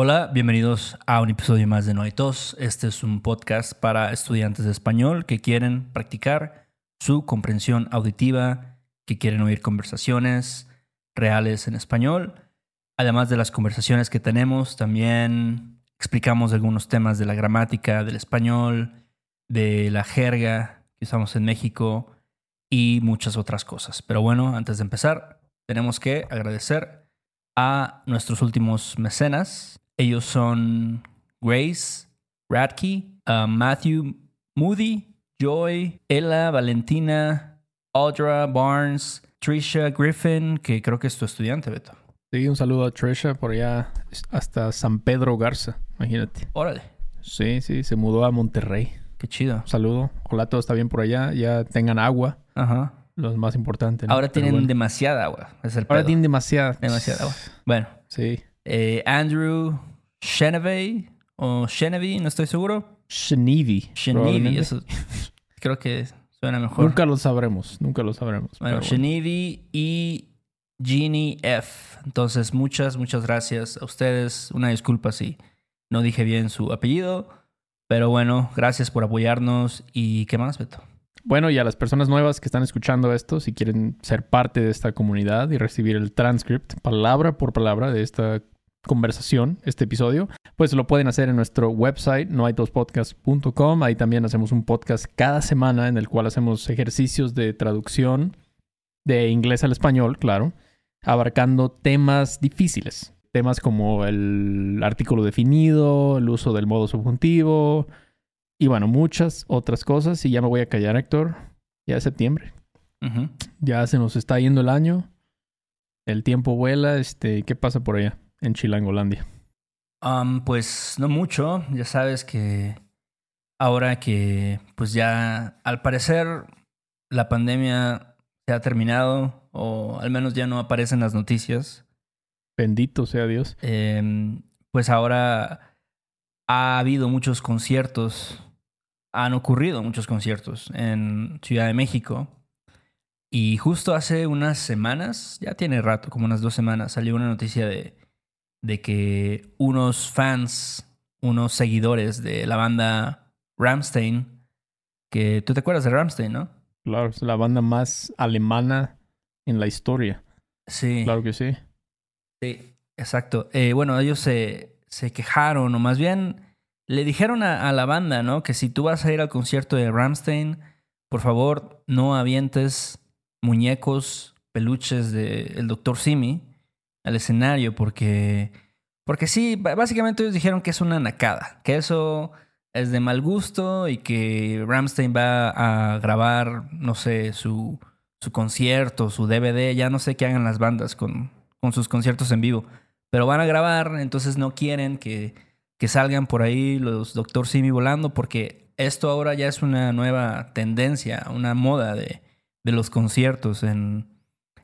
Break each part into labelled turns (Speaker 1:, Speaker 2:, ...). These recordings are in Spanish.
Speaker 1: Hola, bienvenidos a un episodio más de No hay tos. Este es un podcast para estudiantes de español que quieren practicar su comprensión auditiva, que quieren oír conversaciones reales en español. Además de las conversaciones que tenemos, también explicamos algunos temas de la gramática del español, de la jerga que usamos en México y muchas otras cosas. Pero bueno, antes de empezar, tenemos que agradecer a nuestros últimos mecenas, ellos son Grace, Radke, uh, Matthew Moody, Joy, Ella, Valentina, Audra, Barnes, Trisha Griffin, que creo que es tu estudiante, Beto.
Speaker 2: Sí, un saludo a Trisha por allá hasta San Pedro Garza, imagínate.
Speaker 1: Órale.
Speaker 2: Sí, sí, se mudó a Monterrey.
Speaker 1: Qué chido.
Speaker 2: Un saludo. Ojalá todo está bien por allá. Ya tengan agua.
Speaker 1: Ajá.
Speaker 2: Lo más importante. ¿no?
Speaker 1: Ahora
Speaker 2: Pero
Speaker 1: tienen
Speaker 2: bueno.
Speaker 1: demasiada agua. Es el
Speaker 2: Ahora
Speaker 1: pedo.
Speaker 2: tienen demasiada.
Speaker 1: demasiada agua. Bueno,
Speaker 2: Sí.
Speaker 1: eh, Andrew Chenevey o Chenevey, no estoy seguro. Chenevey,
Speaker 2: probablemente.
Speaker 1: eso creo que suena mejor.
Speaker 2: Nunca lo sabremos. Nunca lo sabremos.
Speaker 1: Bueno,
Speaker 2: pero bueno.
Speaker 1: Y Jeannie F. Entonces, muchas, muchas gracias a ustedes. Una disculpa si no dije bien su apellido. Pero bueno, gracias por apoyarnos. ¿Y qué más, Beto?
Speaker 2: Bueno, y a las personas nuevas que están escuchando esto, si quieren ser parte de esta comunidad y recibir el transcript palabra por palabra de esta conversación, este episodio, pues lo pueden hacer en nuestro website noaitospodcast.com. Ahí también hacemos un podcast cada semana en el cual hacemos ejercicios de traducción de inglés al español, claro, abarcando temas difíciles. Temas como el artículo definido, el uso del modo subjuntivo, y bueno, muchas otras cosas. Y ya me voy a callar, Héctor. Ya es septiembre. Ya se nos está yendo el año. El tiempo vuela. Este, ¿qué pasa por allá en Chilangolandia?
Speaker 1: Um, pues no mucho. Ya sabes que ahora que, pues ya, al parecer, la pandemia se ha terminado. O al menos ya no aparecen las noticias.
Speaker 2: Bendito sea Dios.
Speaker 1: Eh, pues ahora ha habido muchos conciertos, han ocurrido muchos conciertos en Ciudad de México. Y justo hace unas semanas, ya tiene rato, como unas dos semanas, salió una noticia de, de que unos fans, unos seguidores de la banda Ramstein, que tú te acuerdas de Ramstein, ¿no?
Speaker 2: Claro, es la banda más alemana en la historia.
Speaker 1: Sí.
Speaker 2: Claro que sí.
Speaker 1: Sí, exacto. Eh, bueno, ellos se, se quejaron, o más bien le dijeron a, a la banda, ¿no? Que si tú vas a ir al concierto de Ramstein, por favor, no avientes muñecos, peluches del Dr. Simi al escenario, porque, porque sí, básicamente ellos dijeron que es una nacada, que eso es de mal gusto y que Ramstein va a grabar, no sé, su, su concierto, su DVD, ya no sé qué hagan las bandas con, con sus conciertos en vivo, pero van a grabar, entonces no quieren que, que salgan por ahí los Dr. Simi volando, porque esto ahora ya es una nueva tendencia, una moda de, de los conciertos en,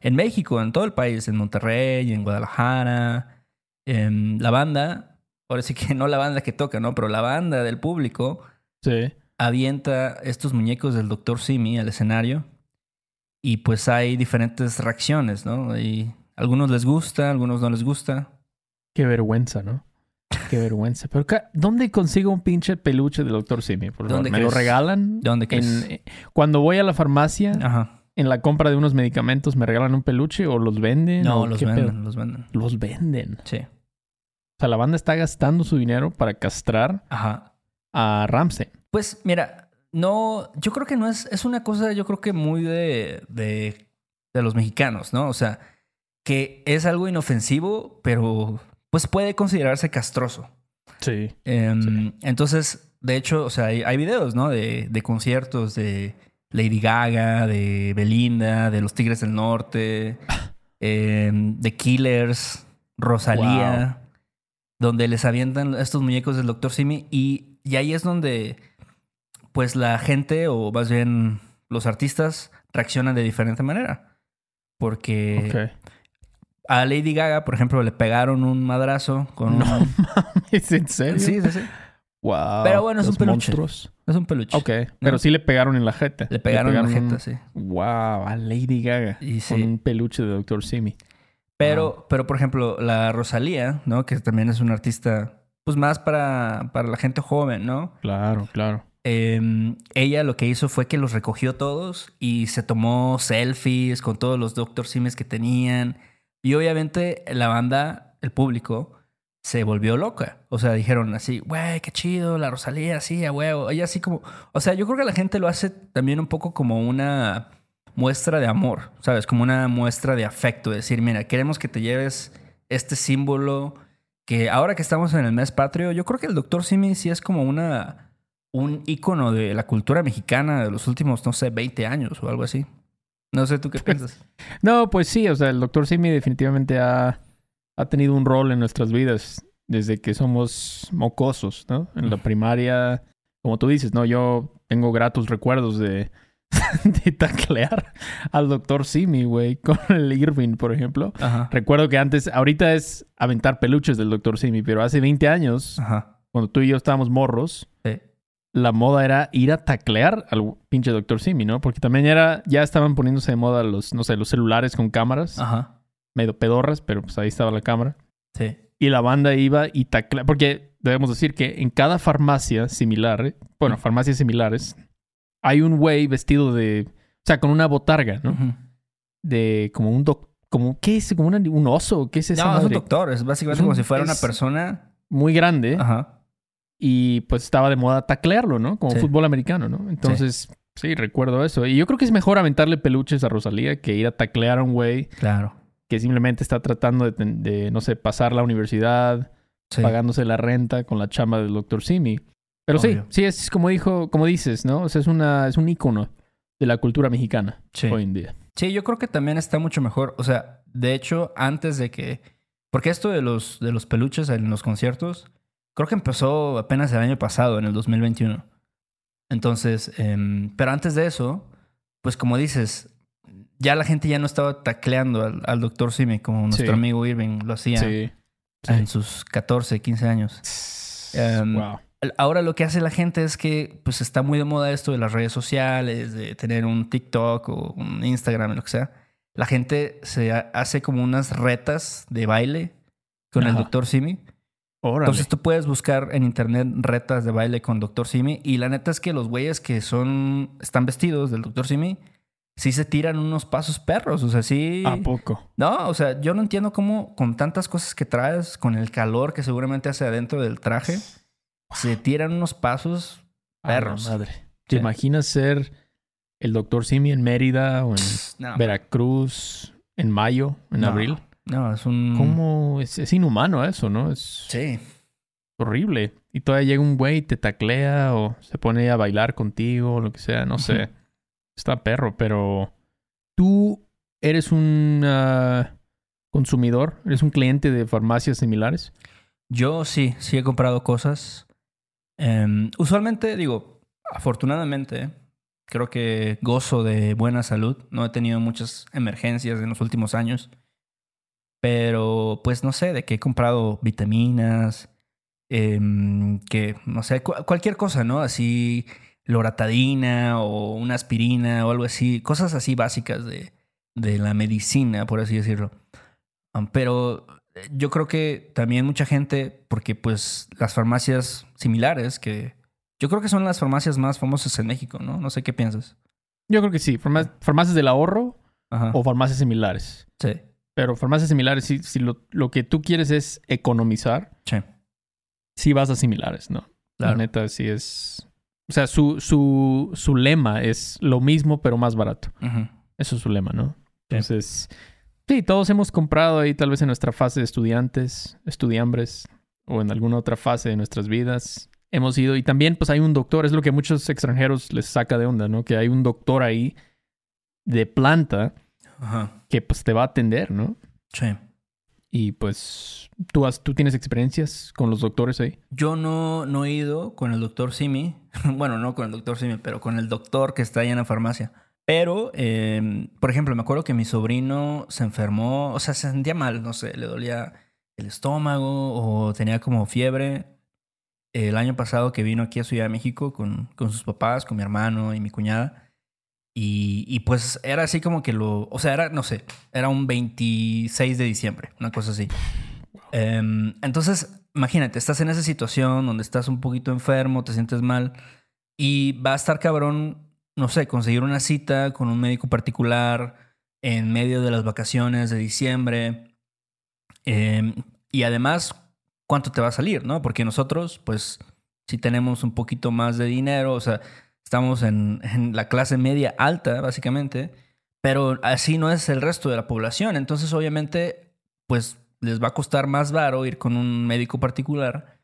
Speaker 1: en México, en todo el país, en Monterrey, en Guadalajara, en la banda, ahora sí que no la banda que toca, ¿no? Pero la banda del público
Speaker 2: Sí.
Speaker 1: avienta estos muñecos del Dr. Simi al escenario y pues hay diferentes reacciones, ¿no? Y algunos les gusta, algunos no les gusta.
Speaker 2: Qué vergüenza, ¿no? Qué vergüenza. Pero, ¿dónde consigo un pinche peluche del Dr. Simi? Por favor?
Speaker 1: ¿Dónde
Speaker 2: ¿Me lo regalan?
Speaker 1: ¿De dónde crees?
Speaker 2: En- eh, cuando voy a la farmacia,
Speaker 1: Ajá.
Speaker 2: En la compra de unos medicamentos, ¿me regalan un peluche o los venden?
Speaker 1: No,
Speaker 2: o
Speaker 1: los venden,
Speaker 2: pedo?
Speaker 1: los venden.
Speaker 2: Los venden.
Speaker 1: Sí.
Speaker 2: O sea, la banda está gastando su dinero para castrar
Speaker 1: Ajá.
Speaker 2: a Ramsey.
Speaker 1: Pues mira, no, yo creo que no es, es una cosa, yo creo que muy de, de, de los mexicanos, ¿no? O sea, que es algo inofensivo, pero pues puede considerarse castroso.
Speaker 2: Sí.
Speaker 1: Em,
Speaker 2: Sí.
Speaker 1: Entonces, de hecho, o sea, hay, hay videos, ¿no? De, de conciertos de Lady Gaga, de Belinda, de los Tigres del Norte, em, de Killers, Rosalía, donde les avientan estos muñecos del Dr. Simi y, y ahí es donde, pues, la gente, o más bien los artistas, reaccionan de diferente manera. Porque a Lady Gaga, por ejemplo, le pegaron un madrazo con
Speaker 2: No
Speaker 1: un...
Speaker 2: ¿Es en serio?
Speaker 1: Sí, sí, sí.
Speaker 2: Wow.
Speaker 1: Pero bueno, es un peluche.
Speaker 2: monstruos.
Speaker 1: Es un peluche.
Speaker 2: Ok. Pero sí le pegaron en la jeta.
Speaker 1: Le pegaron, en la
Speaker 2: un-
Speaker 1: jeta, sí.
Speaker 2: Wow, a Lady Gaga.
Speaker 1: Y
Speaker 2: Con un peluche de Dr. Simi.
Speaker 1: Pero, pero por ejemplo, la Rosalía, ¿no? Que también es una artista, pues más para, para la gente joven, ¿no?
Speaker 2: Claro, claro.
Speaker 1: Em, ella lo que hizo fue que los recogió todos y se tomó selfies con todos los Dr. Simes que tenían. Y obviamente la banda, el público, se volvió loca. O sea, dijeron así, güey, qué chido, la Rosalía, así, a huevo. Ella así como... O sea, yo creo que la gente lo hace también un poco como una muestra de amor, ¿sabes? Como una muestra de afecto. decir, mira, queremos que te lleves este símbolo que ahora que estamos en el mes patrio, yo creo que el Dr. Simi sí es como una un ícono de la cultura mexicana de los últimos, no sé, 20 años o algo así. No sé, ¿tú qué piensas?
Speaker 2: no, pues sí, o sea, el doctor Simi definitivamente ha, ha tenido un rol en nuestras vidas desde que somos mocosos, ¿no? En la primaria, como tú dices, ¿no? Yo tengo gratos recuerdos de, de taclear al doctor Simi, güey, con el Irving, por ejemplo. Recuerdo que antes, ahorita es aventar peluches del doctor Simi, pero hace 20 años, cuando tú y yo estábamos morros, la moda era ir a taclear al pinche Doctor Simi, ¿no? Porque también era, ya estaban poniéndose de moda los, no sé, los celulares con cámaras. Ajá. Medio pedorras, pero pues ahí estaba la cámara.
Speaker 1: Sí.
Speaker 2: Y la banda iba y tacleaba, porque debemos decir que en cada farmacia similar, ¿eh? bueno, farmacias similares, hay un güey vestido de, o sea, con una botarga, ¿no? De como un doctor, como, ¿qué es? ¿Como un oso? ¿Qué es eso?
Speaker 1: No, es un doctor, es básicamente como si fuera una persona...
Speaker 2: Muy grande. Ajá y pues estaba de moda taclearlo, ¿no? Como fútbol americano, ¿no? Entonces, sí. recuerdo eso. Y yo creo que es mejor aventarle peluches a Rosalía que ir a taclear a un güey.
Speaker 1: Claro.
Speaker 2: Que simplemente está tratando de, no sé, pasar la universidad, pagándose la renta con la chamba del doctor Simi. Pero sí, sí, es como dijo, como dices, ¿no? O sea, es, una, es un ícono de la cultura mexicana hoy en día.
Speaker 1: Sí, yo creo que también está mucho mejor. O sea, de hecho, antes de que. Porque esto de los, de los peluches en los conciertos Creo que empezó apenas el año pasado, en el 2021. Entonces, em, pero antes de eso, pues como dices, ya la gente ya no estaba tacleando al, doctor Simi como nuestro amigo Irving lo hacía en sus 14, 15 años. Em, ahora lo que hace la gente es que pues está muy de moda esto de las redes sociales, de tener un TikTok o un Instagram, lo que sea. La gente se hace como unas retas de baile con el doctor Simi entonces tú puedes buscar en internet retas de baile con Dr. Simi y la neta es que los güeyes que son están vestidos del Dr. Simi sí se tiran unos pasos perros, o sea, sí.
Speaker 2: ¿A poco?
Speaker 1: No, o sea, yo no entiendo cómo con tantas cosas que traes, con el calor que seguramente hace adentro del traje, se tiran unos pasos perros.
Speaker 2: madre. ¿Te imaginas ser el Dr. Simi en Mérida o en Veracruz en mayo, en abril?
Speaker 1: No, es un.
Speaker 2: ¿Cómo? Es, inhumano eso, ¿no? Es
Speaker 1: sí.
Speaker 2: Horrible. Y todavía llega un güey y te taclea o se pone a bailar contigo o lo que sea, no sé. Está perro, pero. ¿Tú eres un ah, consumidor? ¿Eres un cliente de farmacias similares?
Speaker 1: Yo sí, sí he comprado cosas. Em, usualmente, digo, afortunadamente, creo que gozo de buena salud. No he tenido muchas emergencias en los últimos años. Pero, pues no sé, de que he comprado vitaminas, em, que no sé, cualquier cosa, ¿no? Así, loratadina o una aspirina o algo así, cosas así básicas de, de la medicina, por así decirlo. pero yo creo que también mucha gente, porque pues las farmacias similares, que yo creo que son las farmacias más famosas en México, ¿no? No sé qué piensas.
Speaker 2: Yo creo que sí, farmacias del ahorro o farmacias similares.
Speaker 1: Sí.
Speaker 2: Pero farmacias similares, si, si lo, lo, que tú quieres es economizar,
Speaker 1: sí,
Speaker 2: sí vas a similares, ¿no? La neta sí es... O sea, su, su, su lema es lo mismo pero más barato. Eso es su lema, ¿no? Entonces, sí. todos hemos comprado ahí tal vez en nuestra fase de estudiantes, estudiambres, o en alguna otra fase de nuestras vidas. Hemos ido, y también pues hay un doctor, es lo que a muchos extranjeros les saca de onda, ¿no? Que hay un doctor ahí de planta que pues te va a atender, ¿no?
Speaker 1: Sí.
Speaker 2: Y pues, ¿tú, has, ¿tú tienes experiencias con los doctores ahí?
Speaker 1: Yo no, no he ido con el doctor Simi. bueno, no con el doctor Simi, pero con el doctor que está ahí en la farmacia. Pero, em, por ejemplo, me acuerdo que mi sobrino se enfermó, o sea, se sentía mal, no sé, le dolía el estómago o tenía como fiebre. El año pasado que vino aquí a Ciudad de México con, con sus papás, con mi hermano y mi cuñada, Y, pues era así como que lo, o sea, era, no sé, era un 26 de diciembre, una cosa así. Um, entonces, imagínate, estás en esa situación donde estás un poquito enfermo, te sientes mal y va a estar cabrón, no sé, conseguir una cita con un médico particular en medio de las vacaciones de diciembre. Um, y además, ¿cuánto te va a salir, no? Porque nosotros, pues, si tenemos un poquito más de dinero, o sea, Estamos en, la clase media alta, básicamente, pero así no es el resto de la población. Entonces, obviamente, pues les va a costar más baro ir con un médico particular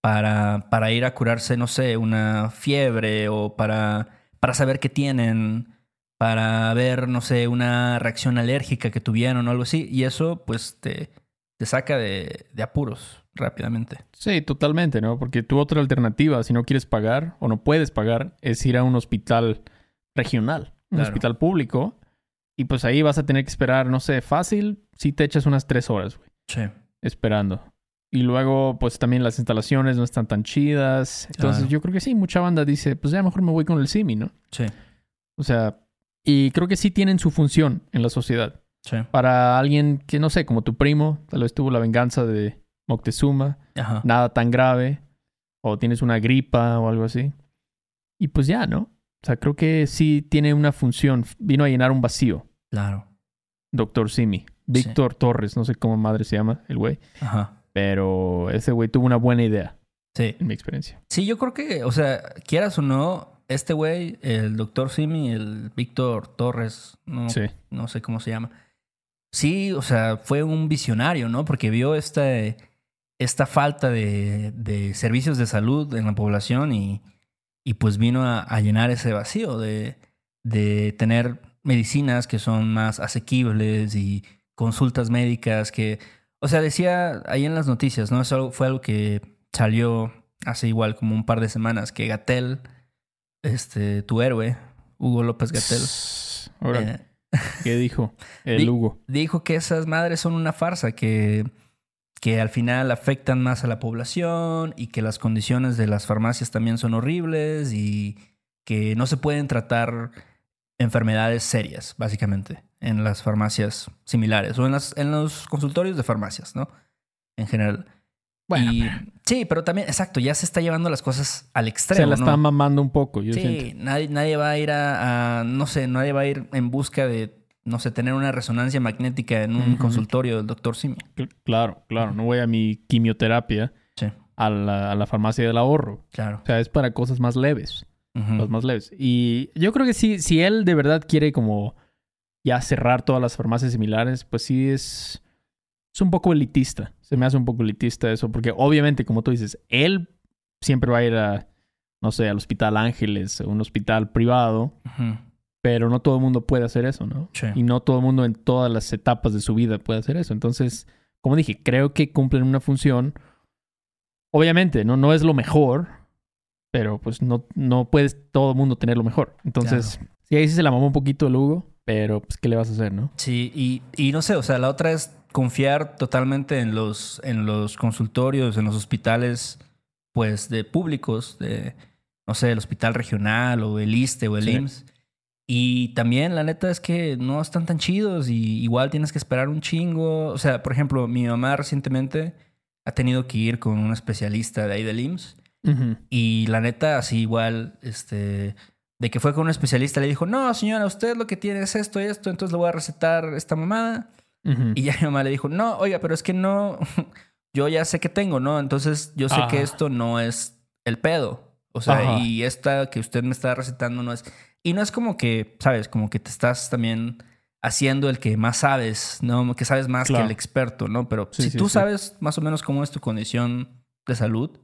Speaker 1: para, para ir a curarse, no sé, una fiebre o para, para saber qué tienen, para ver, no sé, una reacción alérgica que tuvieron o algo así. Y eso, pues, te, te saca de apuros rápidamente.
Speaker 2: Sí, totalmente, ¿no? Porque tu otra alternativa, si no quieres pagar o no puedes pagar, es ir a un hospital regional, un hospital público. Y pues ahí vas a tener que esperar, no sé, fácil, si te echas unas tres horas, güey.
Speaker 1: Sí.
Speaker 2: Esperando. Y luego, pues también las instalaciones no están tan chidas. Entonces, yo creo que sí, mucha banda dice, pues ya mejor me voy con el Simi, ¿no?
Speaker 1: Sí.
Speaker 2: O sea, y creo que sí tienen su función en la sociedad.
Speaker 1: Sí.
Speaker 2: Para alguien que, no sé, como tu primo, tal vez tuvo la venganza de Moctezuma,
Speaker 1: Ajá.
Speaker 2: nada tan grave, o tienes una gripa o algo así. Y pues ya, ¿no? O sea, creo que sí tiene una función. Vino a llenar un vacío.
Speaker 1: Claro.
Speaker 2: Doctor Simi. Víctor Torres, no sé cómo madre se llama el güey.
Speaker 1: Ajá.
Speaker 2: Pero ese güey tuvo una buena idea,
Speaker 1: Sí.
Speaker 2: en mi experiencia.
Speaker 1: Sí, yo creo que, o sea, quieras o no, este güey, el doctor Simi, el Víctor Torres, no,
Speaker 2: Sí.
Speaker 1: no sé cómo se llama. Sí, o sea, fue un visionario, ¿no? Porque vio este, esta falta de, de servicios de salud en la población y, y pues vino a, a llenar ese vacío de, de tener medicinas que son más asequibles y consultas médicas que, o sea, decía ahí en las noticias, ¿no? Eso fue algo que salió hace igual como un par de semanas, que Gatel, este, tu héroe, Hugo López Gatel, eh,
Speaker 2: ¿qué dijo el Hugo?
Speaker 1: dijo que esas madres son una farsa, que, que al final afectan más a la población y que las condiciones de las farmacias también son horribles y que no se pueden tratar enfermedades serias, básicamente, en las farmacias similares o en, las, en los consultorios de farmacias, ¿no? En general.
Speaker 2: Bueno,
Speaker 1: Y- sí, pero también, exacto, ya se está llevando las cosas al
Speaker 2: se
Speaker 1: extremo.
Speaker 2: la
Speaker 1: ¿no?
Speaker 2: está mamando un poco, yo
Speaker 1: Sí,
Speaker 2: siento.
Speaker 1: nadie, nadie va a ir a, a- no sé, nadie va a ir en busca de, no sé, tener una resonancia magnética en un consultorio del doctor Simi.
Speaker 2: Cl- Claro, claro. No voy a mi quimioterapia
Speaker 1: Sí,
Speaker 2: a la, a la farmacia del ahorro.
Speaker 1: claro.
Speaker 2: O sea, es para cosas más leves.
Speaker 1: Ujú.
Speaker 2: Las más leves. Y yo creo que sí, si él de verdad quiere como ya cerrar todas las farmacias similares, pues sí es, es un poco elitista. Se me hace un poco elitista eso, porque obviamente, como tú dices, él siempre va a ir a, no sé, al Hospital Ángeles, a un hospital privado,
Speaker 1: Ujú.
Speaker 2: Pero no todo el mundo puede hacer eso, ¿no?
Speaker 1: Sí.
Speaker 2: Y no todo el mundo en todas las etapas de su vida puede hacer eso. Entonces, como dije, creo que cumplen una función. Obviamente, no, no es lo mejor, pero pues no, no puedes todo el mundo tener lo mejor. Entonces, sí, ahí sí se la mamó un poquito el Hugo, pero pues, ¿qué le vas a hacer, no?
Speaker 1: Sí, y, y no sé, o sea, la otra es confiar totalmente en los, en los consultorios, en los hospitales, pues, de públicos, de, no sé, el hospital regional o el ISTE o el
Speaker 2: Sí.
Speaker 1: IMSS. Y también, la neta es que no están tan chidos y igual tienes que esperar un chingo. O sea, por ejemplo, mi mamá recientemente ha tenido que ir con un especialista de ahí del IMSS. Y la neta, así igual, este, de que fue con un especialista, le dijo, no, señora, usted lo que tiene es esto y esto, entonces le voy a recetar esta mamada. Y ya mi mamá le dijo, no, oiga, pero es que no, yo ya sé que tengo, ¿no? Entonces yo sé
Speaker 2: Ajá.
Speaker 1: que esto no es el pedo. O sea,
Speaker 2: Ajá.
Speaker 1: y esta que usted me está recetando no es... Y no es como que, ¿sabes? Como que te estás también haciendo el que más sabes, ¿no? Que sabes más
Speaker 2: Claro.
Speaker 1: que el experto, ¿no? Pero
Speaker 2: Sí,
Speaker 1: si
Speaker 2: sí,
Speaker 1: tú
Speaker 2: sí.
Speaker 1: sabes más o menos cómo es tu condición de salud,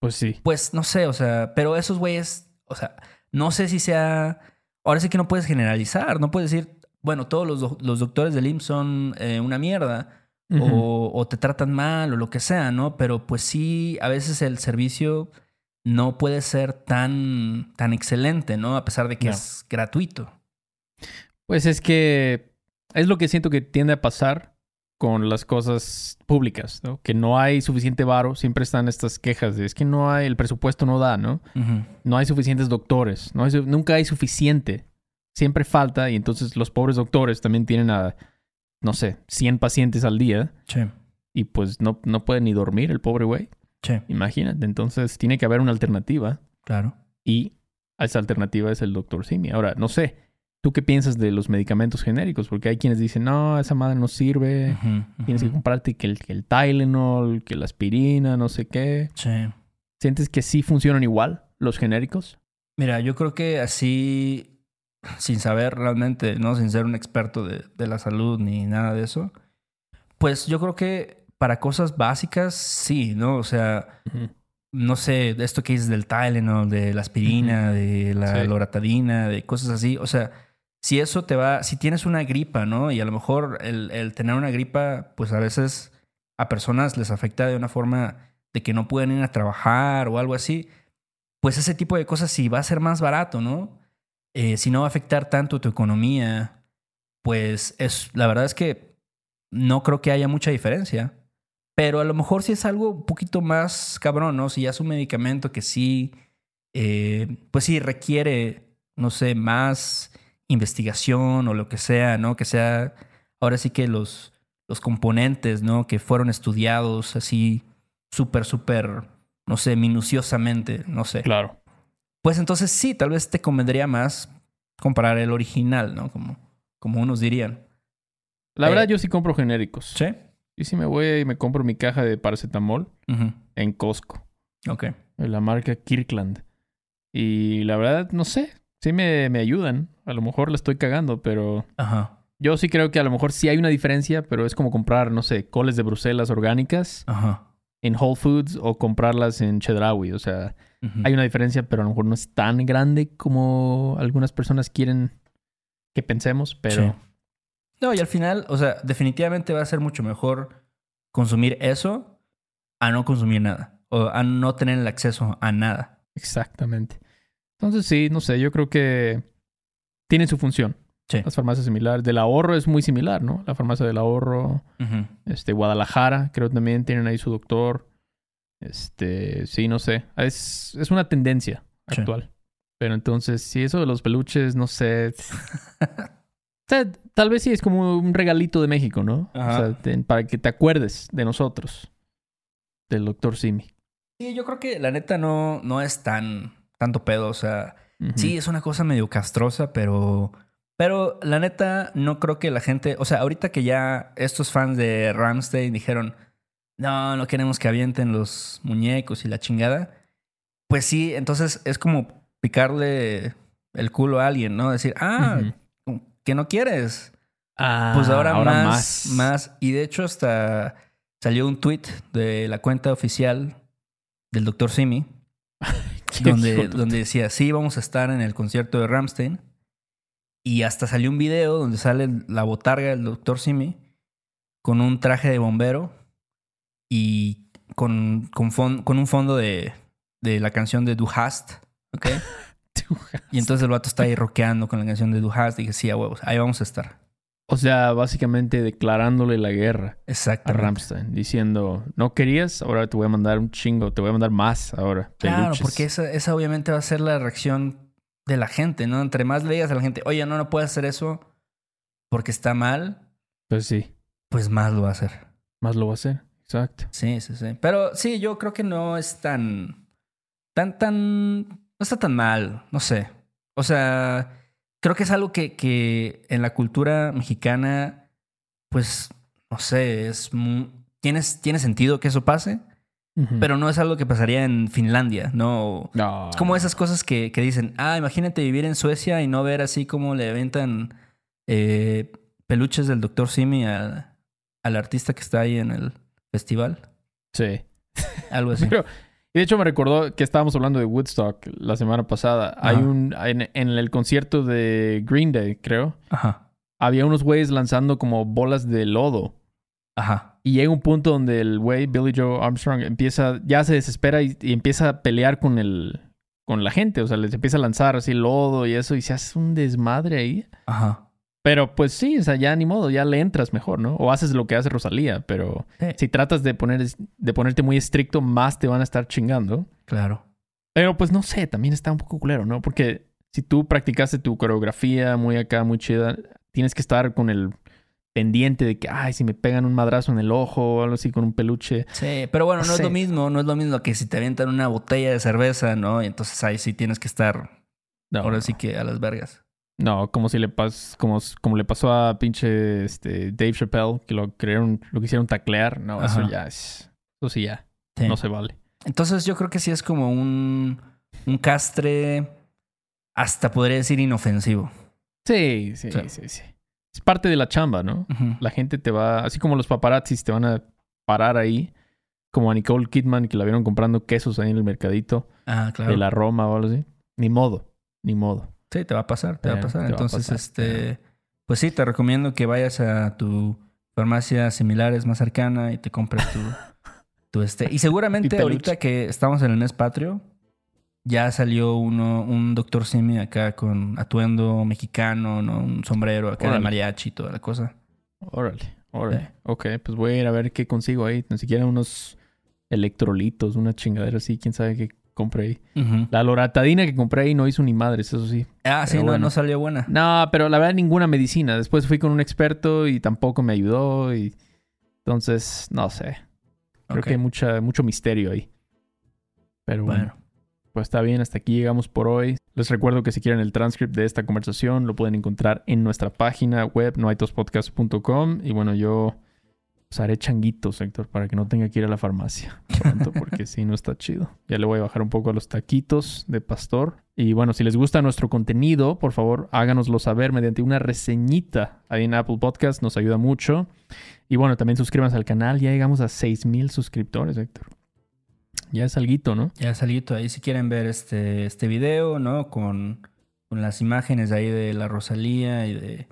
Speaker 2: Pues sí.
Speaker 1: pues no sé, o sea, pero esos güeyes, o sea, no sé si sea. Ahora sí que no puedes generalizar, no puedes decir, bueno, todos los, do- los doctores del IMSS son eh, una mierda o te tratan mal o lo que sea, ¿no? Pero pues sí, a veces el servicio no puede ser tan, tan excelente, ¿no? A pesar de que
Speaker 2: No.
Speaker 1: es gratuito.
Speaker 2: Pues es que es lo que siento que tiende a pasar con las cosas públicas, ¿no? Que no hay suficiente varo, siempre están estas quejas de es que no hay, el presupuesto no da, ¿no? No hay suficientes doctores, no hay nunca hay suficiente siempre falta y entonces los pobres doctores también tienen a, no sé, 100 pacientes al día
Speaker 1: Sí.
Speaker 2: y pues no, no puede ni dormir el pobre güey.
Speaker 1: Sí,
Speaker 2: Imagínate, entonces tiene que haber una alternativa
Speaker 1: claro.
Speaker 2: y esa alternativa es el doctor Simi. Ahora, no sé, ¿tú qué piensas de los medicamentos genéricos? Porque hay quienes dicen, no, esa madre no sirve, tienes que comprarte que el, que el Tylenol, que la aspirina, no sé qué.
Speaker 1: Sí.
Speaker 2: ¿Sientes que sí funcionan igual los genéricos?
Speaker 1: Mira, yo creo que así, sin saber realmente, ¿no? Sin ser un experto de, de la salud ni nada de eso, pues yo creo que para cosas básicas, sí, ¿no? O sea, no sé, esto que dices del Tylenol, de la aspirina, de la
Speaker 2: Sí.
Speaker 1: loratadina, de cosas así. O sea, si eso te va, si tienes una gripa, ¿no? Y a lo mejor el, el tener una gripa, pues a veces a personas les afecta de una forma de que no pueden ir a trabajar o algo así. Pues ese tipo de cosas sí va a ser más barato, ¿no? Eh, si no va a afectar tanto tu economía, pues es, la verdad es que no creo que haya mucha diferencia. Pero a lo mejor si es algo un poquito más cabrón, ¿no? Si ya es un medicamento que sí, eh, pues sí requiere, no sé, más investigación o lo que sea, ¿no? Que sea, ahora sí que los, los componentes, ¿no? Que fueron estudiados así súper, súper, no sé, minuciosamente, no sé.
Speaker 2: Claro.
Speaker 1: Pues entonces sí, tal vez te convendría más comprar el original, ¿no? Como, como unos dirían.
Speaker 2: La
Speaker 1: Eh,
Speaker 2: verdad, yo sí compro genéricos.
Speaker 1: Sí.
Speaker 2: Y si me voy y me compro mi caja de paracetamol en Costco,
Speaker 1: Ok.
Speaker 2: de la marca Kirkland. Y la verdad, no sé, sí me, me ayudan. A lo mejor la estoy cagando, pero
Speaker 1: Ajá.
Speaker 2: yo sí creo que a lo mejor sí hay una diferencia, pero es como comprar, no sé, coles de Bruselas orgánicas
Speaker 1: Ajá.
Speaker 2: en Whole Foods o comprarlas en Chedraui. O sea, hay una diferencia, pero a lo mejor no es tan grande como algunas personas quieren que pensemos, pero...
Speaker 1: Sí. No, y al final, o sea, definitivamente va a ser mucho mejor consumir eso a no consumir nada. O a no tener el acceso a nada.
Speaker 2: Exactamente. Entonces sí, no sé, yo creo que tienen su función.
Speaker 1: Sí.
Speaker 2: Las farmacias similares. Del ahorro es muy similar, ¿no? La farmacia del ahorro, este, Guadalajara, creo que también tienen ahí su doctor. Este, sí, no sé. Es, es una tendencia
Speaker 1: Sí.
Speaker 2: actual. Pero entonces, sí, eso de los peluches, no sé. o sea, tal vez sí es como un regalito de México, ¿no?
Speaker 1: Ajá.
Speaker 2: O sea, te- para que te acuerdes de nosotros. Del doctor Simi.
Speaker 1: Sí, yo creo que la neta no, no es tan tanto pedo. O sea, sí, es una cosa medio castrosa, pero. Pero la neta, no creo que la gente. O sea, ahorita que ya estos fans de Ramstein dijeron. No, no queremos que avienten los muñecos y la chingada. Pues sí, entonces es como picarle el culo a alguien, ¿no? Decir, ah. Que no quieres.
Speaker 2: Ah,
Speaker 1: Pues ahora, más, más, Y de hecho, hasta salió un tweet de la cuenta oficial del Dr. Simi, donde, donde decía, sí, vamos a estar en el concierto de Ramstein. Y hasta salió un video donde sale la botarga del Dr. Simi con un traje de bombero y con, con, fon- con un fondo de, de la canción de Du Hast, ¿ok? Y entonces el vato está ahí rockeando con la canción de Du Hast. Dije, sí, a huevos, ahí vamos a estar.
Speaker 2: O sea, básicamente declarándole la guerra a. Ramstein, diciendo, no querías, ahora te voy a mandar un chingo, te voy a mandar más ahora.
Speaker 1: Claro,
Speaker 2: peluches".
Speaker 1: porque esa, esa obviamente va a ser la reacción de la gente, ¿no? Entre más le digas a la gente, oye, no, no puedes hacer eso porque está mal,
Speaker 2: Pues sí,
Speaker 1: pues más lo va a hacer.
Speaker 2: más lo va a hacer. Exacto.
Speaker 1: Sí, sí, sí. Pero sí, yo creo que no es tan, tan, tan, no está tan mal, no sé. O sea, creo que es algo que, que en la cultura mexicana, pues, no sé, es mu- tiene, tiene sentido que eso pase, pero no es algo que pasaría en Finlandia, ¿no?
Speaker 2: No.
Speaker 1: Es como esas cosas que, que dicen, ah, imagínate vivir en Suecia y no ver así como le aventan eh, peluches del Dr. Simi al artista que está ahí en el festival.
Speaker 2: Sí.
Speaker 1: Algo así.
Speaker 2: Pero, y de hecho me recordó que estábamos hablando de Woodstock la semana pasada. Hay un, en, en el concierto de Green Day, creo,
Speaker 1: Ajá,
Speaker 2: había unos güeyes lanzando como bolas de lodo.
Speaker 1: ajá.
Speaker 2: Y llega un punto donde el güey, Billy Joe Armstrong, empieza, ya se desespera y, y empieza a pelear con el, con la gente. O sea, les empieza a lanzar así lodo y eso y se hace un desmadre ahí.
Speaker 1: Ajá.
Speaker 2: Pero pues sí, o sea, ya ni modo, ya le entras mejor, ¿no? O haces lo que hace Rosalía, pero
Speaker 1: Sí,
Speaker 2: si tratas de, poner, de ponerte muy estricto, más te van a estar chingando.
Speaker 1: claro.
Speaker 2: Pero pues no sé, también está un poco culero, ¿no? Porque si tú practicaste tu coreografía muy acá, muy chida, tienes que estar con el pendiente de que, ay, si me pegan un madrazo en el ojo o algo así con un peluche.
Speaker 1: Sí, pero bueno, no,
Speaker 2: No
Speaker 1: es lo mismo, no es lo mismo que si te avientan una botella de cerveza, ¿no? Y entonces ahí sí tienes que estar,
Speaker 2: No,
Speaker 1: ahora
Speaker 2: no.
Speaker 1: sí que a las vergas.
Speaker 2: No, como si le pas, como, como le pasó a pinche este, Dave Chappelle, que lo crearon, lo quisieron taclear. No, eso ya es. Eso sí ya.
Speaker 1: Sí.
Speaker 2: No se vale.
Speaker 1: Entonces yo creo que sí es como un, un castre, hasta podría decir inofensivo.
Speaker 2: Sí, sí,
Speaker 1: Sí.
Speaker 2: sí, sí. Es parte de la chamba, ¿no? La gente te va, así como los paparazzis te van a parar ahí, como a Nicole Kidman que la vieron comprando quesos ahí en el mercadito
Speaker 1: Ah, claro.
Speaker 2: de la Roma o algo así. Ni modo, ni modo.
Speaker 1: Sí, te va a pasar, te va a
Speaker 2: Eh,
Speaker 1: pasar.
Speaker 2: a
Speaker 1: Entonces,
Speaker 2: pasar,
Speaker 1: este, pues sí, te recomiendo que vayas a tu farmacia similares más cercana y te compres tu, tu este. Y seguramente ahorita que estamos en el mes patrio, ya salió uno, un doctor Simi acá con atuendo mexicano, ¿no? Un sombrero acá de
Speaker 2: Órale.
Speaker 1: mariachi y toda la cosa.
Speaker 2: Órale, órale.
Speaker 1: Sí.
Speaker 2: Ok, pues voy a ir a ver qué consigo ahí. Ni siquiera unos electrolitos, una chingadera así, quién sabe qué compré ahí. La loratadina que compré ahí no hizo ni madres, eso sí.
Speaker 1: Ah, sí, no,
Speaker 2: bueno.
Speaker 1: no salió buena.
Speaker 2: No, pero la verdad ninguna medicina. Después fui con un experto y tampoco me ayudó y entonces no sé. Creo que hay mucha, mucho misterio ahí. Pero bueno,
Speaker 1: Bueno,
Speaker 2: pues está bien, hasta aquí llegamos por hoy. Les recuerdo que si quieren el transcript de esta conversación lo pueden encontrar en nuestra página web noaitospodcast.com y bueno, yo pues, haré changuitos, Héctor, para que no tenga que ir a la farmacia pronto porque si no está chido. Ya le voy a bajar un poco los taquitos de pastor. Y bueno, si les gusta nuestro contenido, por favor, háganoslo saber mediante una reseñita ahí en Apple Podcast, nos ayuda mucho. Y bueno, también suscríbanse al canal, ya llegamos a 6000 suscriptores, Héctor. Ya es alguito, ¿no?
Speaker 1: ya salito ahí si quieren ver este, este video, ¿no? Con, con las imágenes ahí de la Rosalía y de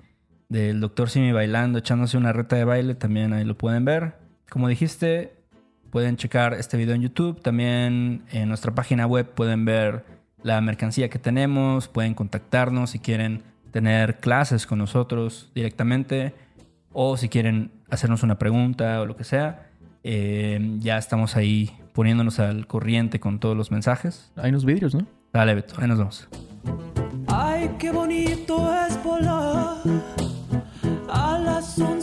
Speaker 1: del doctor Simi bailando, echándose una reta de baile, también ahí lo pueden ver. Como dijiste, pueden checar este video en YouTube, también en nuestra página web pueden ver la mercancía que tenemos, pueden contactarnos si quieren tener clases con nosotros directamente o si quieren hacernos una pregunta o lo que sea. Eh, ya estamos ahí poniéndonos al corriente con todos los mensajes.
Speaker 2: Hay unos vidrios, ¿no?
Speaker 1: Dale, Beto, ahí nos vemos.
Speaker 3: Ay, qué bonito es volar a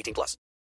Speaker 4: 18 plus.